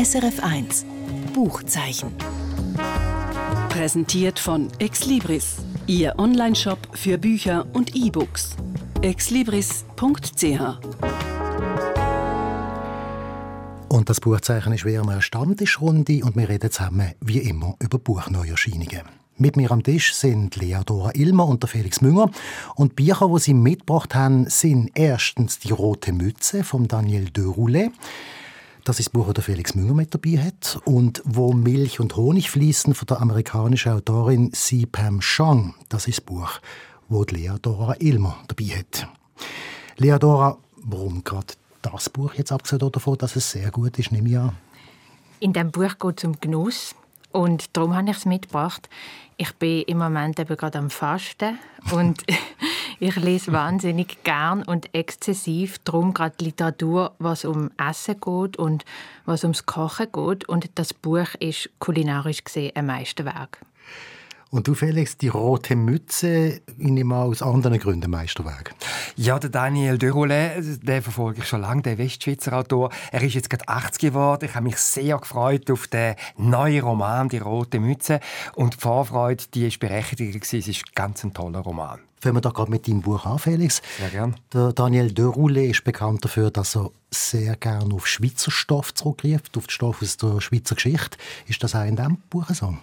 SRF 1 Buchzeichen. Präsentiert von Exlibris, Ihr Onlineshop für Bücher und E-Books. exlibris.ch Und das Buchzeichen ist wie immer eine Stammtischrunde und wir reden zusammen wie immer über Buchneuerscheinungen. Mit mir am Tisch sind Leodora Ilmer und der Felix Münger. Und die Bücher, die sie mitgebracht haben, sind erstens «Die rote Mütze» von Daniel de Roulet. Das ist das Buch, das Felix Münger mit dabei hat. Und «Wo Milch und Honig fließen» von der amerikanischen Autorin Si Pam Chang. Das ist das Buch, das Leodora Ilmer dabei hat. Leodora, warum gerade das Buch jetzt abgesehen davon, dass es sehr gut ist, nehme ich an? In diesem Buch geht es um Genuss. Und darum habe ich es mitgebracht. Ich bin im Moment eben gerade am Fasten und ich lese wahnsinnig gern und exzessiv darum gerade Literatur, was um Essen geht und was ums Kochen geht. Und das Buch ist kulinarisch gesehen ein Meisterwerk. Und du, Felix, die rote Mütze, ich nehme aus anderen Gründen Meisterwerk. Ja, der Daniel Deroulet, den verfolge ich schon lange, der Westschweizer Autor. Er ist jetzt gerade 80 geworden. Ich habe mich sehr gefreut auf den neuen Roman «Die rote Mütze». Und die Vorfreude, die ist berechtigt. Es ist ganz ein toller Roman. Fangen wir da gerade mit deinem Buch an, Felix. Sehr gern. Der Daniel Deroulet ist bekannt dafür, dass er sehr gerne auf Schweizer Stoff zurückgreift, auf den Stoff aus der Schweizer Geschichte. Ist das auch in diesem Buch so?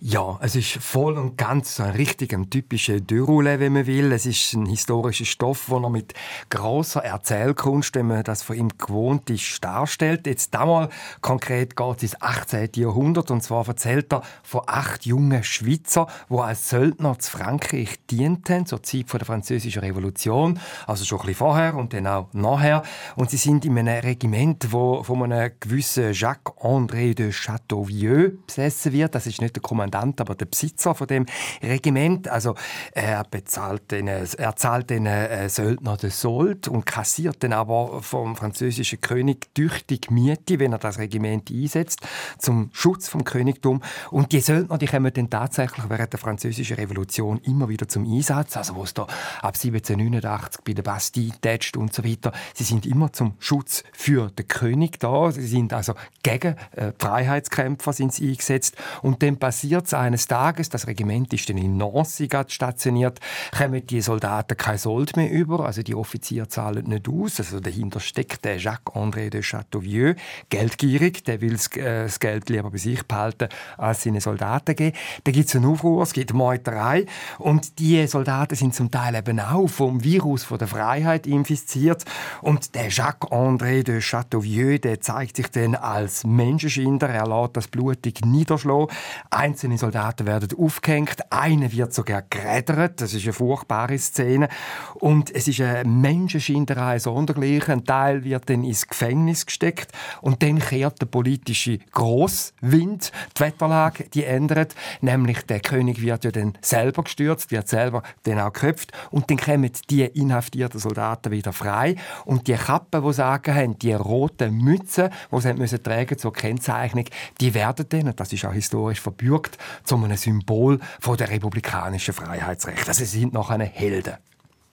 Ja, es ist voll und ganz ein richtig ein typischer Dürule, wenn man will. Es ist ein historischer Stoff, den er mit großer Erzählkunst, wenn man das von ihm gewohnt ist, darstellt. Jetzt einmal konkret geht es ins 18. Jahrhundert und zwar erzählt er von acht jungen Schweizer, die als Söldner zu Frankreich dienten zur Zeit der französischen Revolution, also schon ein bisschen vorher und dann auch nachher. Und sie sind in einem Regiment, wo von einem gewissen Jacques-André de Chateauvieux besessen wird. Das ist nicht der Kommandant, aber der Besitzer von dem Regiment. Also er bezahlt den, er zahlt den äh, Söldner den Sold und kassiert dann aber vom französischen König tüchtig Miete, wenn er das Regiment einsetzt zum Schutz vom Königtum. Und die Söldner, die kommen dann tatsächlich während der französischen Revolution immer wieder zum Einsatz. Also wo es da ab 1789 bei der Bastille tätscht und so weiter. Sie sind immer zum Schutz für den König da. Sie sind also gegen äh, Freiheitskämpfer sind sie eingesetzt. Und dann passiert es eines Tages, das Regiment ist dann in Nancy stationiert, kommen die Soldaten kein Sold mehr über, also die Offiziere zahlen nicht aus. Also dahinter steckt der Jacques-André de Chateauvieux, geldgierig, der will äh, das Geld lieber bei sich behalten, als seine Soldaten geben. Da gibt es einen Aufruhr, es gibt Meuterei und die Soldaten sind zum Teil eben auch vom Virus von der Freiheit infiziert und der Jacques André de Chateauvieux, der zeigt sich dann als Menschenschinder. Er lässt das blutig niederschlagen. Einzelne Soldaten werden aufgehängt. Einer wird sogar gerädert. Das ist eine furchtbare Szene. Und es ist eine Menschenschinderei sondergleichen. Ein Teil wird dann ins Gefängnis gesteckt. Und dann kehrt der politische Grosswind. Die Wetterlage, die ändert. Nämlich der König wird ja dann selber gestürzt, wird selber dann auch geköpft. Und dann kommen die inhaftierten Soldaten wieder frei. Und die Kappe, die sagen haben, die roten Mützen, die sie müssen tragen zur Kennzeichnung, die werden dann, und das ist auch historisch verbürgt, zu einem Symbol von der republikanischen Freiheitsrechte. Also sie sind noch eine Helden.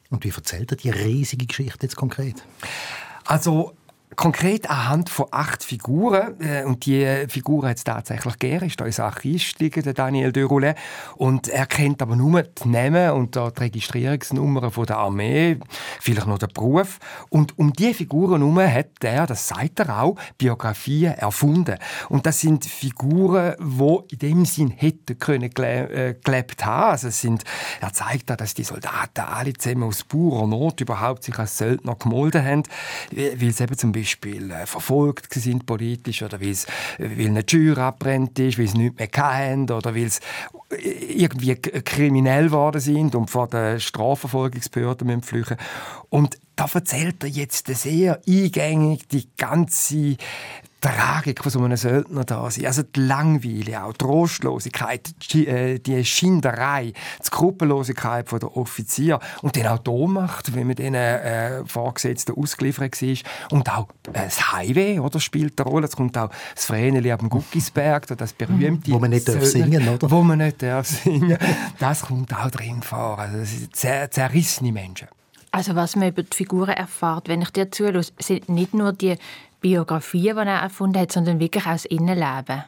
Und wie erzählt er die riesige Geschichte jetzt konkret? Also Konkret anhand von acht Figuren, äh, und die Figuren hat es tatsächlich gegeben, ist ein Archivist der Daniel de Roulet, und er kennt aber nur die Namen und die Registrierungsnummern von der Armee, vielleicht noch den Beruf. Und um diese Figuren herum hat er, das sagt er auch, Biografien erfunden. Und das sind Figuren, die in dem Sinn hätten können äh, gelebt haben. Also sind, er zeigt da, dass die Soldaten alle zusammen aus purer Not überhaupt sich als Söldner gemolden haben, weil es eben zum Beispiel äh, verfolgt sind politisch oder weil eine Tür abbrennt ist, weil sie nichts mehr haben oder weil äh, irgendwie kriminell geworden sind und vor der Strafverfolgungsbehörden flüchten. Und da erzählt er jetzt sehr eingängig die ganze Tragik von so einem Söldner da sein. Also die Langweile, auch die Trostlosigkeit, die, äh, die Schinderei, die Skrupellosigkeit der Offizier und dann auch die Ohnmacht, wenn man diesen äh, Vorgesetzten ausgeliefert war. Und auch äh, das Highway oder, spielt eine Rolle. Es kommt auch das Vreneli am Guckisberg, das berühmte... Wo man nicht Söldner, singen oder? Wo man nicht darf singen Das kommt auch drin vor. Also das sind sehr zerrissene Menschen. Also was man über die Figuren erfährt, wenn ich dir zuhöre, sind nicht nur die Biografie, die er erfunden hat, sondern wirklich aus Innenleben.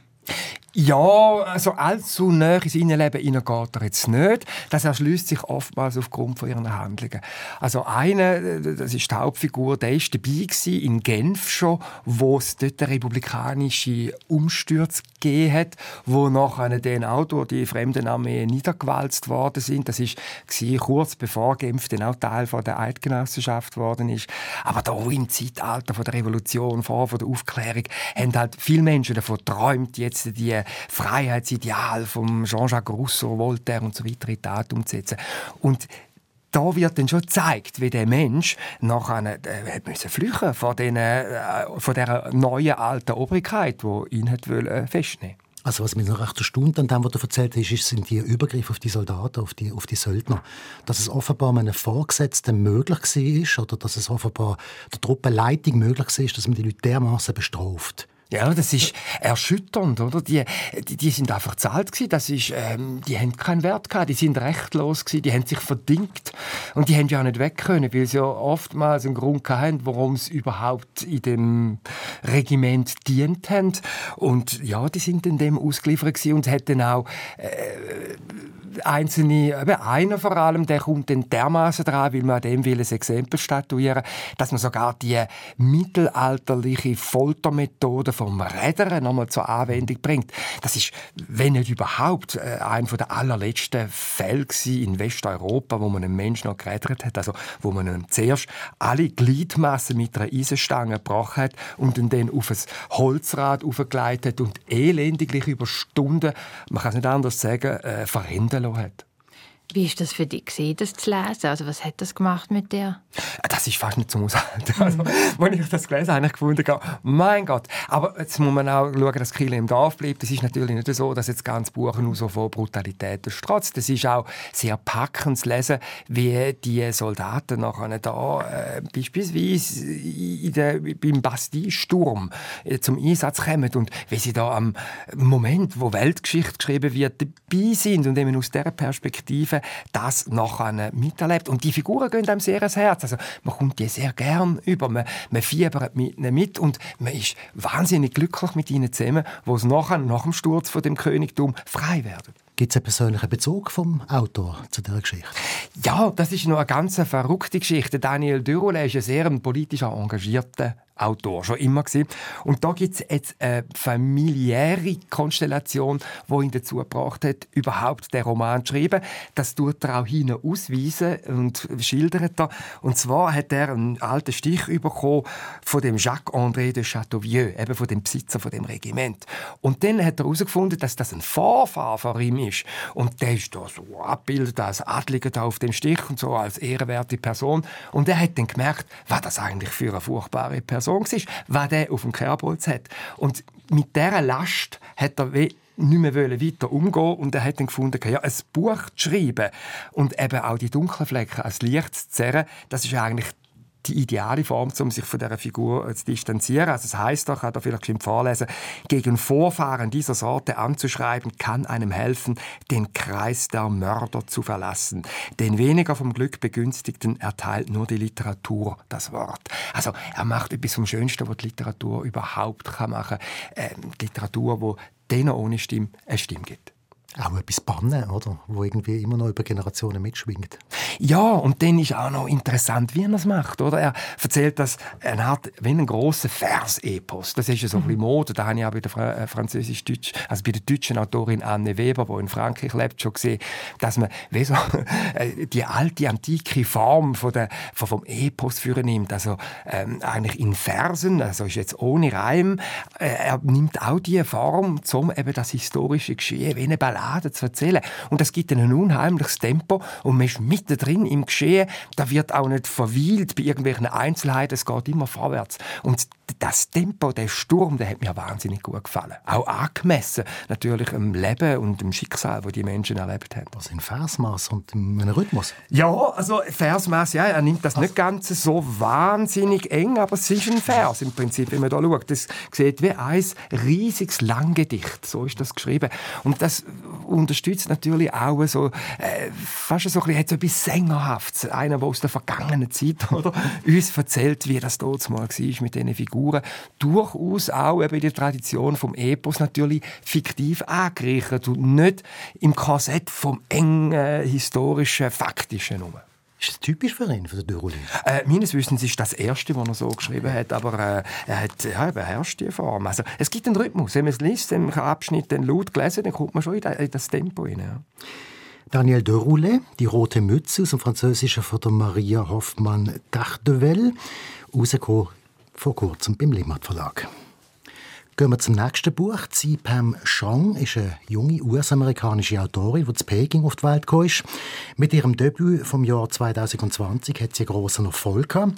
Ja, also allzu nah ins Innenleben geht er jetzt nicht. Das erschließt sich oftmals aufgrund von ihren Handlungen. Also eine, das ist die Hauptfigur, der war dabei in Genf schon, wo es dort republikanische Umstürze gegeben hat, wo nachher den auch durch die fremden Armee niedergewalzt worden sind. Das war kurz bevor Genf dann auch Teil von der Eidgenossenschaft geworden ist. Aber da im Zeitalter von der Revolution, vor von der Aufklärung, haben halt viele Menschen davon geträumt, jetzt die Freiheitsideal von Jean-Jacques Rousseau, Voltaire und so weiter in Tat umzusetzen. Und da wird dann schon gezeigt, wie der Mensch nach einer, äh, müssen flüchten von, den, äh, von dieser neuen alten Obrigkeit, die ihn hat wollen, äh, festnehmen also was mich noch recht erstaunt an dem, was du erzählt hast, sind die Übergriffe auf die Soldaten, auf die, auf die Söldner. Dass es offenbar einem Vorgesetzten möglich war oder dass es offenbar der Truppenleitung möglich war, dass man die Leute dermaßen bestraft. Ja, das ist erschütternd, oder? Die, die, die sind einfach zahlt gewesen. Das ist, ähm, die haben keinen Wert gehabt. Die sind rechtlos gewesen. Die haben sich verdingt. Und die haben ja auch nicht weg können, weil sie ja oftmals einen Grund hatten, warum sie überhaupt in dem Regiment dient haben. Und ja, die sind in dem ausgeliefert gewesen und hätten auch, äh, einzelne, eben einer vor allem, der kommt dann dermaßen dran, weil man dem will ein Exempel statuieren, dass man sogar die mittelalterliche Foltermethode vom Rädern nochmal zur Anwendung bringt. Das ist, wenn nicht überhaupt, äh, einer der allerletzten Fälle in Westeuropa, wo man einen Menschen noch gerädert hat, also wo man ihm zuerst alle Gliedmassen mit einer Eisenstange gebrochen hat und ihn dann auf ein Holzrad aufgeleitet und elendiglich über Stunden, man kann es nicht anders sagen, äh, verhindern 낸다고 했다. Wie ist das für dich gewesen, das zu lesen? Also was hat das gemacht mit dir? Das ist fast nicht zum Aushalten. Also, als ich das gelesen habe, ich gefunden habe, mein Gott. Aber jetzt muss man auch schauen, dass Kiel im Dorf bleibt. Es ist natürlich nicht so, dass jetzt ganz Buch nur so von Brutalität strotzt. Es ist auch sehr packend zu lesen, wie die Soldaten nachher da äh, beispielsweise in der, beim Bastille-Sturm äh, zum Einsatz kommen und wie sie da am Moment, wo Weltgeschichte geschrieben wird, dabei sind und eben aus dieser Perspektive Perspektive das nachher miterlebt. Und die Figuren gehen einem sehr ans Herz. Also man kommt die sehr gern über, man, man fiebert mit ihnen mit und man ist wahnsinnig glücklich mit ihnen zusammen, wo es nachher, nach dem Sturz von dem Königtum frei werden. Gibt es einen persönlichen Bezug vom Autor zu dieser Geschichte? Ja, das ist noch eine ganz verrückte Geschichte. Daniel Dürole ist ein sehr politisch engagierter Autor, schon immer gewesen. Und da gibt es jetzt eine familiäre Konstellation, die ihn dazu gebracht hat, überhaupt den Roman zu schreiben. Das tut er auch hinten ausweisen und schildert er. Und zwar hat er einen alten Stich bekommen von dem Jacques-André de Chateauvieux, eben von dem Besitzer von dem Regiment. Und dann hat er herausgefunden, dass das ein Vorfahr von ihm ist. Und der ist da so abgebildet als Adliger da auf dem Stich und so als ehrenwerte Person. Und er hat dann gemerkt, was das eigentlich für eine furchtbare Person Person war, was der auf dem Kerbholz hat. Und mit dieser Last hat er nicht mehr weiter umgehen und er hat dann gefunden, ja, ein Buch zu schreiben und eben auch die dunklen Flecken als Licht zu zerren, das ist eigentlich die ideale Form, um sich von dieser Figur zu distanzieren. Also es heißt doch, hat er vielleicht schon vorlesen, gegen Vorfahren dieser Sorte anzuschreiben, kann einem helfen, den Kreis der Mörder zu verlassen. Den weniger vom Glück begünstigten erteilt nur die Literatur das Wort. Also er macht etwas vom Schönsten, was die Literatur überhaupt kann machen kann. Ähm, Literatur, wo denen ohne Stimme eine Stimme gibt auch etwas bannen, oder? Wo irgendwie immer noch über Generationen mitschwingt. Ja, und dann ist auch noch interessant, wie er das macht, oder? Er erzählt das, er hat wie einen grossen Vers-Epos. Das ist ja so ein bisschen Mode. Da habe ich auch bei der Fra äh, französisch-deutsch, also bei der deutschen Autorin Anne Weber, die in Frankreich lebt, schon gesehen, dass man wie so, äh, die alte, antike Form von der, von, vom Epos führen nimmt. Also ähm, eigentlich in Versen, also ist jetzt ohne Reim. Äh, er nimmt auch die Form, um eben das historische Geschehen wie eine Ballade Ballade zu erzählen. Und das gibt ein unheimliches Tempo und man ist mittendrin im Geschehen. Da wird auch nicht verweilt bei irgendwelchen Einzelheiten. Es geht immer vorwärts. Und das Tempo, der Sturm, der hat mir wahnsinnig gut gefallen. Auch angemessen natürlich im Leben und im Schicksal, wo die Menschen erlebt haben. Was in Versmaß und in einem Rhythmus? Ja, also Versmaß, ja, er nimmt das also. nicht ganz so wahnsinnig eng, aber es ist ein Vers im Prinzip, wenn man da schaut. Das sieht wie ein riesiges Langgedicht, so ist das geschrieben. Und das unterstützt natürlich auch so, äh, fast so ein bisschen, etwas Sängerhaftes. Einer, der aus der vergangenen Zeit oder, uns erzählt, wie das dort mal war mit diesen Figuren Figuren durchaus auch eben in der Tradition vom Epos natürlich fiktiv angereichert und nicht im Korsett vom engen, historischen, faktischen. Nur. Ist das typisch für ihn, für den Dürroli? Äh, meines Wissens ist das erste, was er so geschrieben hat, aber äh, er hat ja, er beherrscht die Form. Also, es gibt einen Rhythmus. Wenn man es liest, im Abschnitt dann laut gelesen, dann kommt man schon in das Tempo rein. Ja. Daniel de Roulet, die rote Mütze aus dem Französischen von der Maria Hoffmann Dachdevel, rausgekommen vor kurzem beim Limmat Verlag. Gehen wir zum nächsten Buch. Zi Pam Chang ist eine junge US-amerikanische Autorin, die zu Peking auf die Welt gekommen ist. Mit ihrem Debüt vom Jahr 2020 hat sie einen grossen Erfolg gehabt.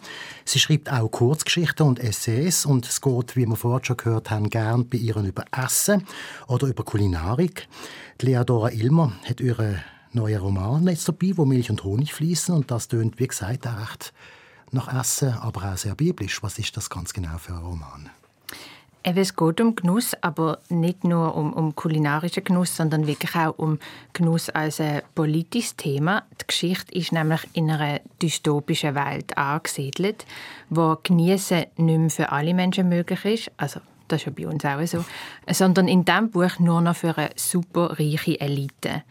Sie schreibt auch Kurzgeschichten und Essays und es geht, wie wir vorhin schon gehört haben, gern bei ihr über Essen oder über Kulinarik. Die Leadora Ilmer hat ihren neuen Roman jetzt dabei, wo Milch und Honig fließen und das tönt, wie gesagt, auch recht nach Essen, aber auch sehr biblisch. Was ist das ganz genau für ein Roman? Es geht um Genuss, aber nicht nur um, um kulinarischen Genuss, sondern wirklich auch um Genuss als ein politisches Thema. Die Geschichte ist nämlich in einer dystopischen Welt angesiedelt, wo Genießen nicht mehr für alle Menschen möglich ist. Also das ist ja bei uns auch so. Sondern in diesem Buch nur noch für eine super reiche Elite.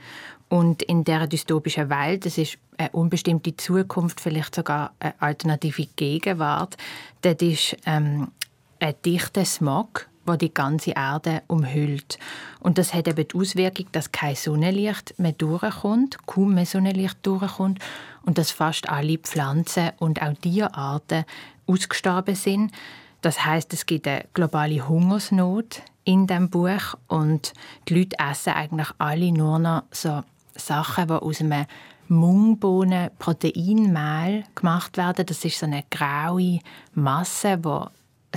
Und in dieser dystopischen Welt, das ist eine unbestimmte Zukunft, vielleicht sogar eine alternative Gegenwart, dort ist ähm, ein dichter Smog, der die ganze Erde umhüllt. Und das hat eben die Auswirkung, dass kein Sonnenlicht mehr durchkommt, kaum mehr Sonnenlicht durchkommt und dass fast alle Pflanzen und auch Tierarten ausgestorben sind. Das heißt, es gibt eine globale Hungersnot in dem Buch und die Leute essen eigentlich alle nur noch so Sachen, die aus einem Mungbohnen-Proteinmehl gemacht werden. Das ist so eine graue Masse, die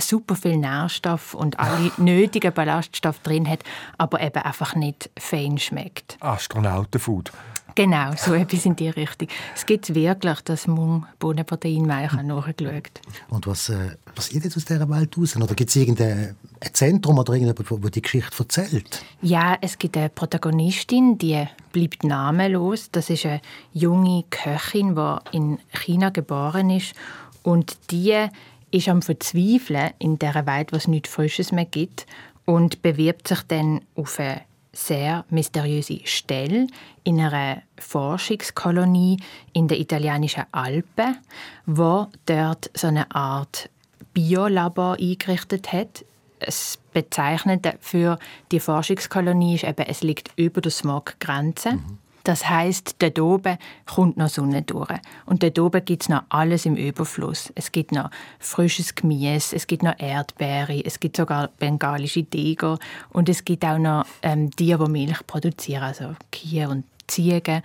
super viel Nährstoff und alle nötigen Ballaststoffe drin hat, aber eben einfach nicht fein schmeckt. Astronautenfood. Genau, so etwas in die Richtung. Es gibt wirklich das Mung-Bohnenproteinmehl nachgeschaut. Und was äh, passiert jetzt aus dieser Welt raus? Oder gibt es irgendein Zentrum oder irgendjemand, wo die Geschichte erzählt? Ja, es gibt eine Protagonistin, die bleibt namenlos. Das ist eine junge Köchin, die in China geboren ist. Und die ist am Verzweifeln in dieser Welt, was nichts Frisches mehr gibt und bewirbt sich dann auf eine sehr mysteriöse Stelle in einer Forschungskolonie in den italienischen Alpen, wo dort so eine Art Biolabor eingerichtet hat. Das Bezeichnende für die Forschungskolonie ist eben, es liegt über der Smoggrenze. Mhm. Das heißt, dort oben kommt noch Sonne durch. Und dort oben gibt es noch alles im Überfluss. Es gibt noch frisches Gemüse, es gibt noch Erdbeere, es gibt sogar bengalische Tiger und es gibt auch noch ähm, Tiere, die Milch produzieren, also Kühe und Ziegen.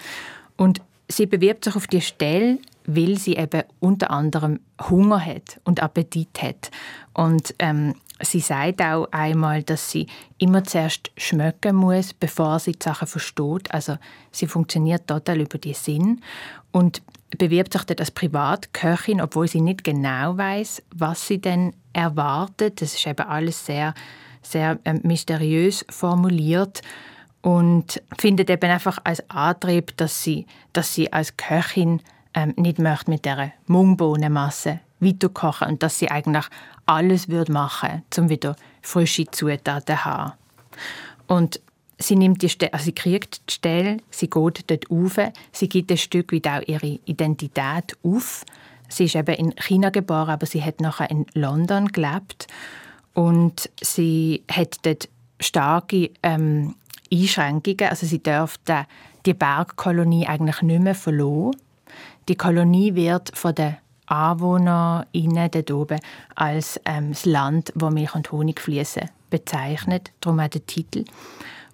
Und sie bewirbt sich auf die Stelle, weil sie eben unter anderem Hunger hat und Appetit hat. Und ähm, Sie sagt auch einmal, dass sie immer zuerst schmecken muss, bevor sie die Sachen versteht. Also sie funktioniert total über die Sinn und bewirbt sich dann als Privatköchin, obwohl sie nicht genau weiß, was sie denn erwartet. Das ist eben alles sehr, sehr äh, mysteriös formuliert und findet eben einfach als Antrieb, dass sie, dass sie als Köchin ähm, nicht möchte mit der Mungbohnenmasse weiterkochen und dass sie eigentlich alles würde machen, um wieder frische Zutaten zu haben. Und sie nimmt die also sie kriegt die Stelle, sie geht dort auf, sie gibt ein Stück weit auch ihre Identität auf. Sie ist eben in China geboren, aber sie hat nachher in London gelebt und sie hat dort starke ähm, Einschränkungen. Also sie dürfte die Bergkolonie eigentlich nicht mehr verloren. Die Kolonie wird von den AnwohnerInnen dort oben als ähm, das Land, wo Milch und Honig fließen, bezeichnet. Darum auch der Titel.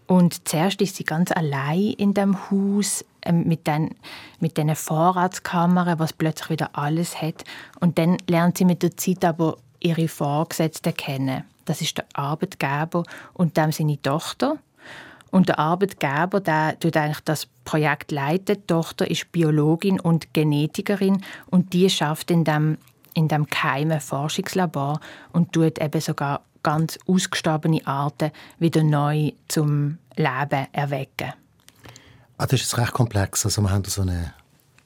Und zuerst ist sie ganz allein in dem Haus ähm, mit den mit den Vorratskammern, was plötzlich wieder alles hat. Und dann lernt sie mit der Zeit aber ihre Vorgesetzten kennen. Das ist der Arbeitgeber und dann seine Tochter. Und der Arbeitgeber, der tut eigentlich das Projekt leitet. Die Tochter ist Biologin und Genetikerin und die schafft in dem in dem geheimen Forschungslabor und tut eben sogar ganz ausgestorbene Arten wieder neu zum Leben erwecken. Ah, das ist recht komplex. Also wir haben so eine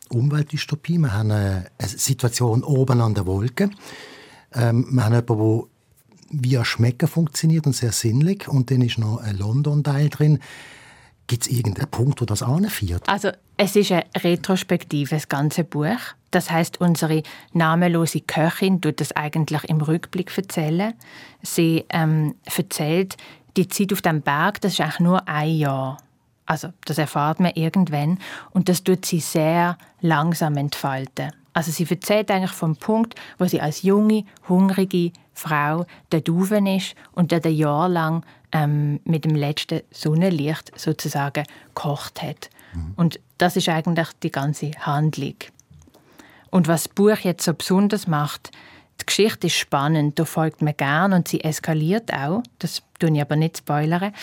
Umweltdystopie, wir haben eine Situation oben an der Wolke. Ähm, wir haben jemanden, wie Schmecken funktioniert und sehr sinnlich. Und dann ist noch ein London-Teil drin. Gibt es irgendeinen Punkt, wo das anführt? Also es ist ein retrospektives ganze Buch. Das heißt, unsere namenlose Köchin tut das eigentlich im Rückblick erzählen. Sie ähm, erzählt die Zeit auf dem Berg. Das ist eigentlich nur ein Jahr. Also das erfahrt man irgendwann und das tut sie sehr langsam entfalten. Also sie erzählt eigentlich vom Punkt, wo sie als junge, hungrige Frau dort oben ist und dort ein Jahr lang ähm, mit dem letzten Sonnenlicht sozusagen gekocht hat. Mhm. Und das ist eigentlich die ganze Handlung. Und was das Buch jetzt so besonders macht, die Geschichte ist spannend, da folgt man gern und sie eskaliert auch. Das tue ich aber nicht spoilern.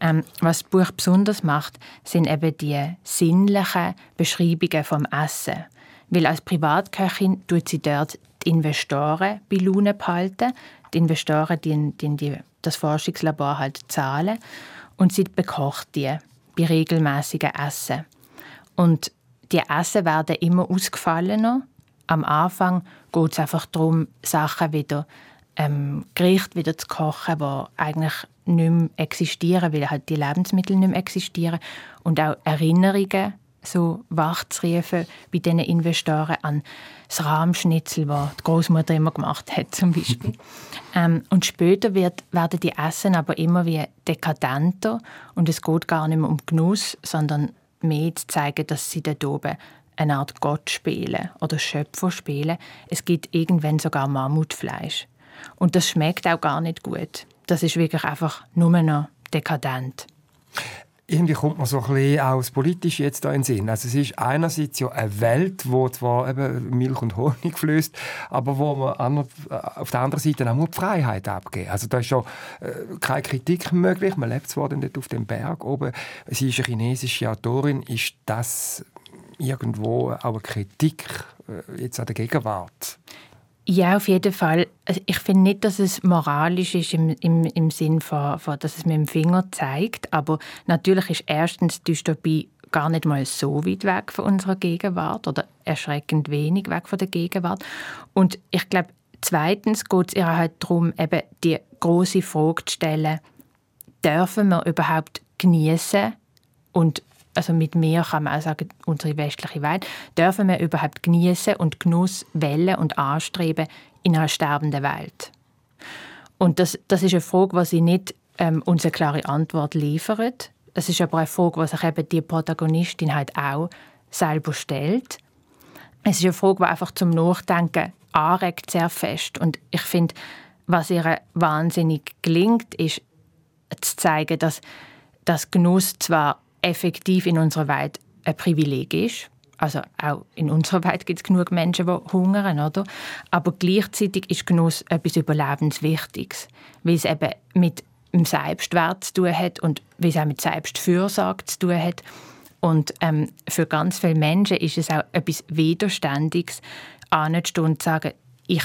Ähm, was das Buch besonders macht, sind eben die sinnlichen Beschreibungen vom Essen. Weil als Privatköchin tut sie dort die Investoren bei Laune behalten. Die Investoren, die, die, die das Forschungslabor halt zahlen und sie bekocht die bei regelmäßigen Essen. Und die Essen werden immer ausgefallener. Am Anfang geht es einfach darum, Sachen wieder, ähm, Gerichte wieder zu kochen, die eigentlich nicht mehr existieren, weil halt die Lebensmittel nicht mehr existieren. Und auch Erinnerungen so wachzurufen bei diesen Investoren an das Rahmschnitzel, das die Großmutter immer gemacht hat, zum Beispiel. ähm, und später wird, werden die Essen aber immer wie dekadenter und es geht gar nicht mehr um Genuss, sondern mehr zu zeigen, dass sie dort oben eine Art Gott spielen oder Schöpfer spielen. Es gibt irgendwann sogar Mammutfleisch. Und das schmeckt auch gar nicht gut. Das ist wirklich einfach nur noch dekadent irgendwie kommt man so ein bisschen auch das Politische jetzt da in den Sinn. Also es ist einerseits ja eine Welt, wo zwar eben Milch und Honig fließt, aber wo man äh, auf der anderen Seite auch die Freiheit abgeben. Also da ist schon äh, keine Kritik möglich. Man lebt zwar dort auf dem Berg oben. Sie ist eine chinesische Autorin. Ist das irgendwo auch eine Kritik äh, jetzt an der Gegenwart? Ja, auf jeden Fall. Also, ich finde nicht, dass es moralisch ist im, im, im Sinn von, von, dass es mit dem Finger zeigt. Aber natürlich ist erstens Dystopie gar nicht mal so weit weg von unserer Gegenwart oder erschreckend wenig weg von der Gegenwart. Und ich glaube, zweitens geht es ihr halt darum, eben die große Frage zu stellen, dürfen wir überhaupt genießen und also mit mir kann man auch sagen, unsere westliche Welt, dürfen wir überhaupt genießen und Genuss wählen und anstreben in einer sterbenden Welt? Und das, das ist eine Frage, die sie nicht ähm, uns eine klare Antwort liefert. Es ist aber eine Frage, die sich eben die Protagonistin halt auch selber stellt. Es ist eine Frage, die einfach zum Nachdenken anregt sehr fest. Und ich finde, was ihr wahnsinnig gelingt, ist zu zeigen, dass das Genuss zwar effektiv in unserer Welt ein Privileg ist. Also auch in unserer Welt gibt es genug Menschen, die hungern, oder? Aber gleichzeitig ist Genuss etwas Überlebenswichtiges, weil es eben mit dem Selbstwert zu tun hat und weil es auch mit Selbstfürsorge zu tun hat. Und ähm, für ganz viele Menschen ist es auch etwas Widerständiges, anzustehen und zu sagen, ich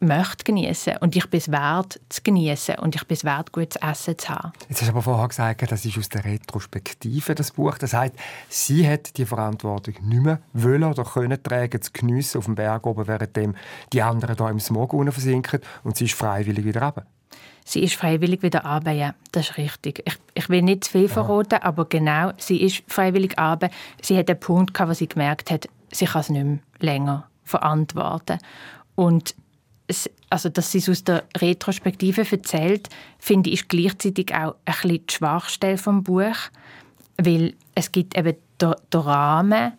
möchte genießen und ich bin es wert zu genießen und ich bin es wert, gutes Essen zu haben. Jetzt hast du aber vorher gesagt, das ist aus der Retrospektive das Buch. Das heißt, sie hat die Verantwortung nicht mehr wollen oder können tragen, zu geniessen auf dem Berg oben, während die anderen da im Smog versinken und sie ist freiwillig wieder runter. Sie ist freiwillig wieder ja, das ist richtig. Ich, ich will nicht zu viel verraten, ja. aber genau, sie ist freiwillig runter. Sie hat einen Punkt, wo sie gemerkt hat, sie kann es nicht mehr länger verantworten. Und also dass sie es aus der Retrospektive erzählt, finde ich, gleichzeitig auch ein bisschen die Schwachstelle vom Buch, weil es gibt eben den Rahmen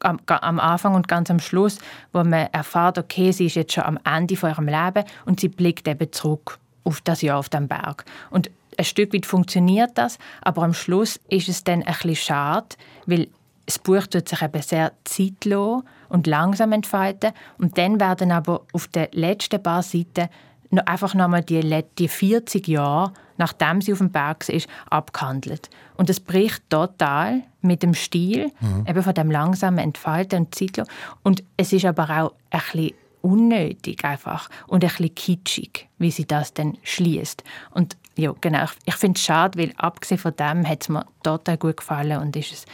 am, am, Anfang und ganz am Schluss, wo man erfährt, okay, sie ist jetzt schon am Ende von ihrem Leben und sie blickt eben zurück auf das Jahr auf dem Berg. Und ein Stück weit funktioniert das, aber am Schluss ist es dann ein bisschen schade, weil das Buch tut sich eben sehr zeitlos und langsam entfalten. Und dann werden aber auf den letzten paar Seiten noch einfach nochmal die, die 40 Jahre, nachdem sie auf dem Berg ist, abgehandelt. Und das bricht total mit dem Stil, mhm. eben von dem langsamen Entfalten und Zeitlos. Und es ist aber auch ein bisschen unnötig einfach und ein bisschen kitschig, wie sie das dann schließt. Und ja, genau, ich finde es schade, weil abgesehen von dem hat es mir total gut gefallen und ist es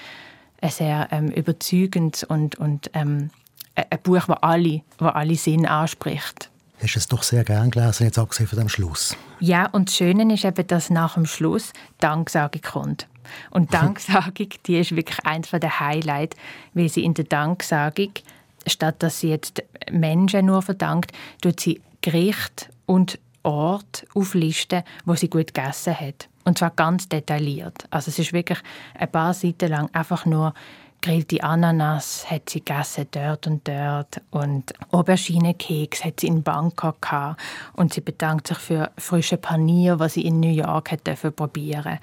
sehr ähm, überzeugendes und, und ähm, ein Buch, das alle, das alle Sinn anspricht. hast es doch sehr gern gelesen, jetzt abgesehen von dem Schluss. Ja, und das Schöne ist eben, dass nach dem Schluss Danksagung kommt. Und Danksagung, die ist wirklich eins der Highlights, weil sie in der Danksagung, statt dass sie jetzt Menschen nur verdankt, tut sie Gericht und Ort auflisten, wo sie gut gegessen hat. Und zwar ganz detailliert. Also es ist wirklich ein paar Seiten lang einfach nur gegrillte Ananas hat sie gegessen dort und dort und Auberginekeks hat sie in Bangkok gehabt. und sie bedankt sich für frische Panier, was sie in New York hat probieren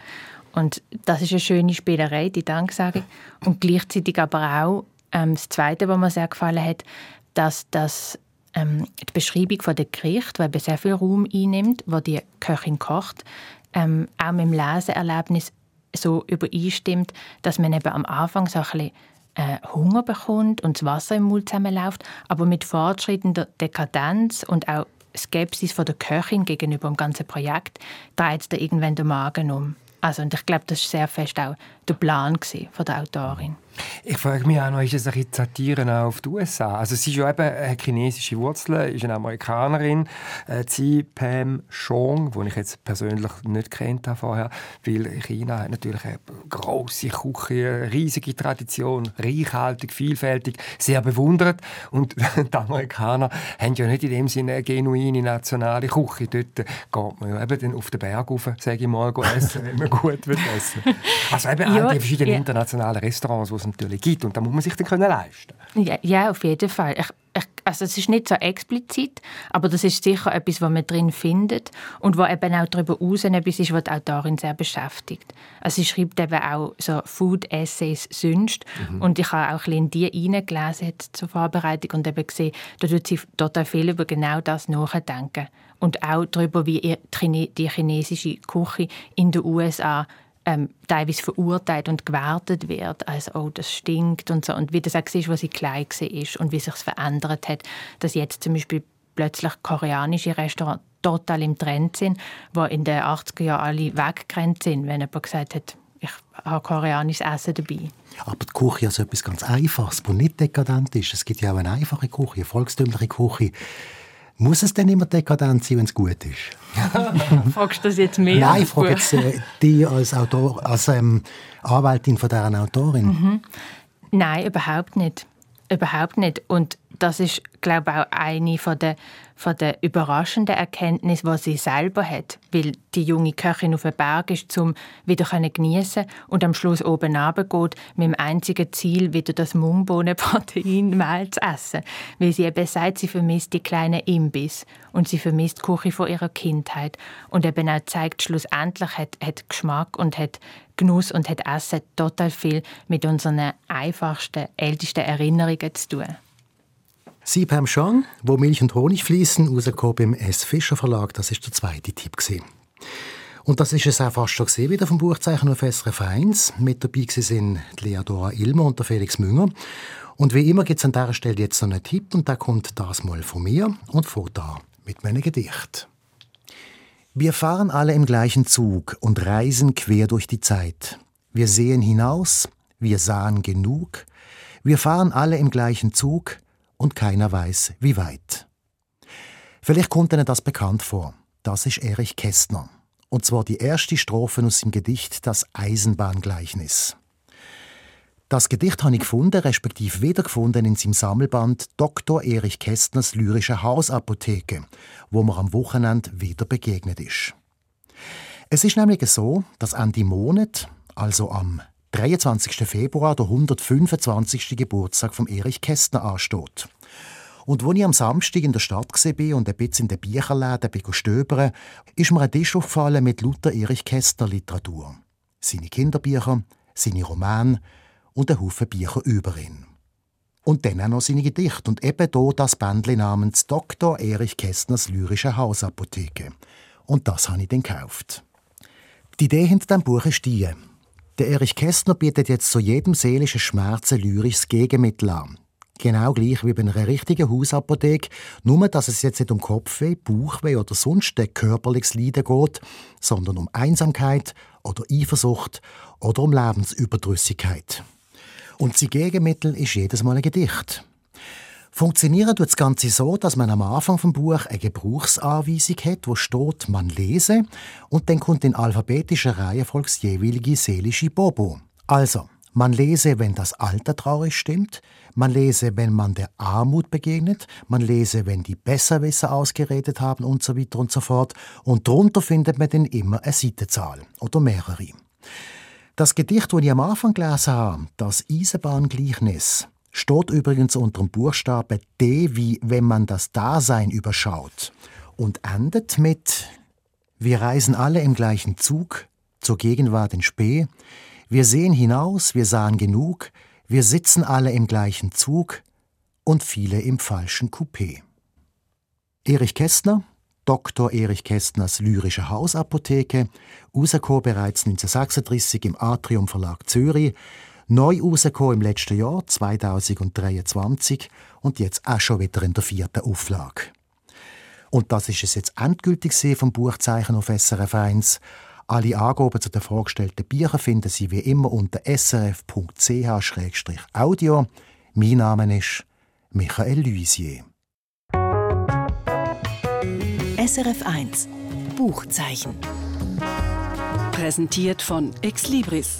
und das ist eine schöne Spielerei, die Danksagung und gleichzeitig aber auch ähm, das Zweite, was mir sehr gefallen hat, dass das ähm, die Beschreibung von der Gericht, weil sehr viel Raum einnimmt, wo die Köchin kocht, ähm, auch mit dem Leseerlebnis so übereinstimmt, dass man eben am Anfang so ein bisschen äh, Hunger bekommt und das Wasser im Mund zusammenläuft, aber mit fortschreitender Dekadenz und auch Skepsis von der Köchin gegenüber dem ganzen Projekt dreht da irgendwann der Magen um. Also, und ich glaube, das war sehr fest auch der Plan von der Autorin. Ich frage mich auch noch, ist es ein bisschen auf die USA? Also sie ist ja eben eine chinesische Wurzeln, ist eine Amerikanerin, äh, sie Pam Chong, die ich jetzt persönlich nicht kennt habe vorher, weil China hat natürlich eine große Küche, eine riesige Tradition, reichhaltig, vielfältig, sehr bewundert und die Amerikaner haben ja nicht in dem Sinne eine genuine nationale Küche. Dort geht man ja eben auf den Berg rauf, sage ich mal, essen, wenn man gut will essen. Also eben ja, die verschiedenen ja. internationalen Restaurants, die natürlich gibt. Und da muss man sich dann können leisten ja, ja, auf jeden Fall. Ich, ich, also es ist nicht so explizit, aber das ist sicher etwas, was man drin findet und was eben auch darüber hinaus etwas ist, was die Autorin sehr beschäftigt. Also sie schreibt eben auch so Food-Essays sonst mhm. und ich habe auch ein bisschen in die reingelesen zur Vorbereitung und eben gesehen, da tut sie total viel über genau das nachdenken und auch darüber, wie die chinesische Küche in den USA ähm, teilweise verurteilt und gewertet wird, als «oh, das stinkt» und so. Und wie das auch war, als sie klein war und wie sich verändert hat, dass jetzt zum Beispiel plötzlich koreanische Restaurants total im Trend sind, wo in den 80er Jahren alle weggerannt sind, wenn jemand gesagt hat, ich habe koreanisches Essen dabei. Aber die Küche ist etwas ganz Einfaches, das nicht dekadent ist. Es gibt ja auch eine einfache Küche, eine volkstümliche Küche. Muss es denn immer dekadent sein, wenn es gut ist? Fragst du das jetzt mehr? Nein, ich frage jetzt äh, dich als, Autor, als ähm, Anwältin von dieser Autorin. Mhm. Nein, überhaupt nicht. Überhaupt nicht. Und das ist, glaube ich, auch eine von der von der überraschenden Erkenntnis, was sie selber hat, weil die junge Köchin auf den Berg ist, um wieder geniessen und am Schluss oben geht mit dem einzigen Ziel, wieder das Mungbohnenproteinmehl zu essen, weil sie eben sagt, sie vermisst die kleinen Imbiss und sie vermisst die Küche von ihrer Kindheit. Und eben auch zeigt, schlussendlich hat, hat Geschmack und hat Genuss und hat Essen total viel mit unseren einfachsten, ältesten Erinnerungen zu tun. Sie beim Chang, wo Milch und Honig fließen, rausgekommen im S. Fischer Verlag, das ist der zweite Tipp gewesen. Und das ist es auch fast schon gesehen wieder vom Buchzeichen auf SRF 1. Mit dabei sind Leadora Ilmer und der Felix Münger. Und wie immer gibt es an dieser Stelle jetzt noch einen Tipp und der kommt das mal von mir und von da mit meinem Gedicht. Wir fahren alle im gleichen Zug und reisen quer durch die Zeit. Wir sehen hinaus, wir sahen genug. Wir fahren alle im gleichen Zug, und keiner weiß, wie weit. Vielleicht kommt Ihnen das bekannt vor. Das ist Erich Kästner. Und zwar die erste Strophe aus dem Gedicht Das Eisenbahngleichnis. Das Gedicht habe ich gefunden, respektive wiedergefunden in seinem Sammelband Dr. Erich Kästners Lyrische Hausapotheke, wo mir am Wochenende wieder begegnet ist. Es ist nämlich so, dass an die Monat, also am 23. Februar, der 125. Geburtstag von Erich Kästner ansteht. Und als ich am Samstag in der Stadt war und ein bisschen in den Bücherläden stöbern, ist mir ein Tisch aufgefallen mit Luther Erich Kästner Literatur. Seine Kinderbücher, seine Romane und ein Haufen Bücher über ihn. Und dann auch noch seine Gedichte und eben hier das Bändchen namens Dr. Erich Kästners Lyrische Hausapotheke. Und das habe ich dann gekauft. Die Idee hinter diesem Buch ist die, der Erich Kästner bietet jetzt zu jedem seelischen Schmerz ein lyrisches Gegenmittel an. Genau gleich wie bei einer richtigen Hausapotheke, nur dass es jetzt nicht um Kopfweh, Bauchweh oder sonst ein körperliches Leiden geht, sondern um Einsamkeit oder Eifersucht oder um Lebensüberdrüssigkeit. Und sein Gegenmittel ist jedes Mal ein Gedicht. Funktionieren tut das Ganze so, dass man am Anfang vom Buch eine Gebrauchsanweisung hat, wo steht, man lese, und dann kommt in alphabetischer Reihenfolge das jeweilige seelische Bobo. Also, man lese, wenn das Alter traurig stimmt, man lese, wenn man der Armut begegnet, man lese, wenn die Besserwisser ausgeredet haben und so weiter und so fort. Und drunter findet man dann immer eine Seitenzahl oder mehrere. Das Gedicht, das ich am Anfang gelesen habe, das Eisenbahngleichnis, steht übrigens unter dem Buchstaben D wie wenn man das Dasein überschaut und endet mit Wir reisen alle im gleichen Zug zur Gegenwart in Spee. Wir sehen hinaus, wir sahen genug, wir sitzen alle im gleichen Zug und viele im falschen Coupé. Erich Kästner, Dr. Erich Kästners Lyrische Hausapotheke, rausgekommen bereits 1936 im Atrium Verlag Zürich, Neu rausgekommen im letzten Jahr, 2023, und jetzt auch schon wieder in der vierten Auflage. Und das ist es jetzt endgültig vom Buchzeichen auf SRF 1. Alle Angaben zu den vorgestellten Büchern finden Sie wie immer unter srf.ch-audio. Mein Name ist Michael Luisier. SRF 1 Buchzeichen. Präsentiert von Exlibris